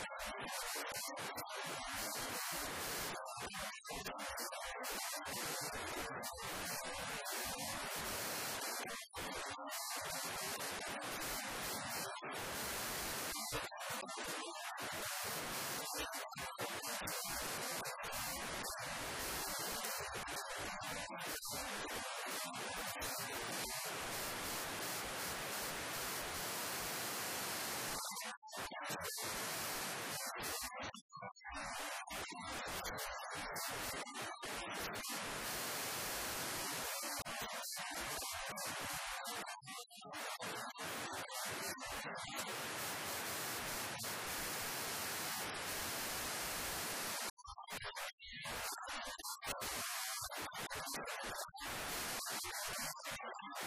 you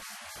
そして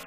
I'm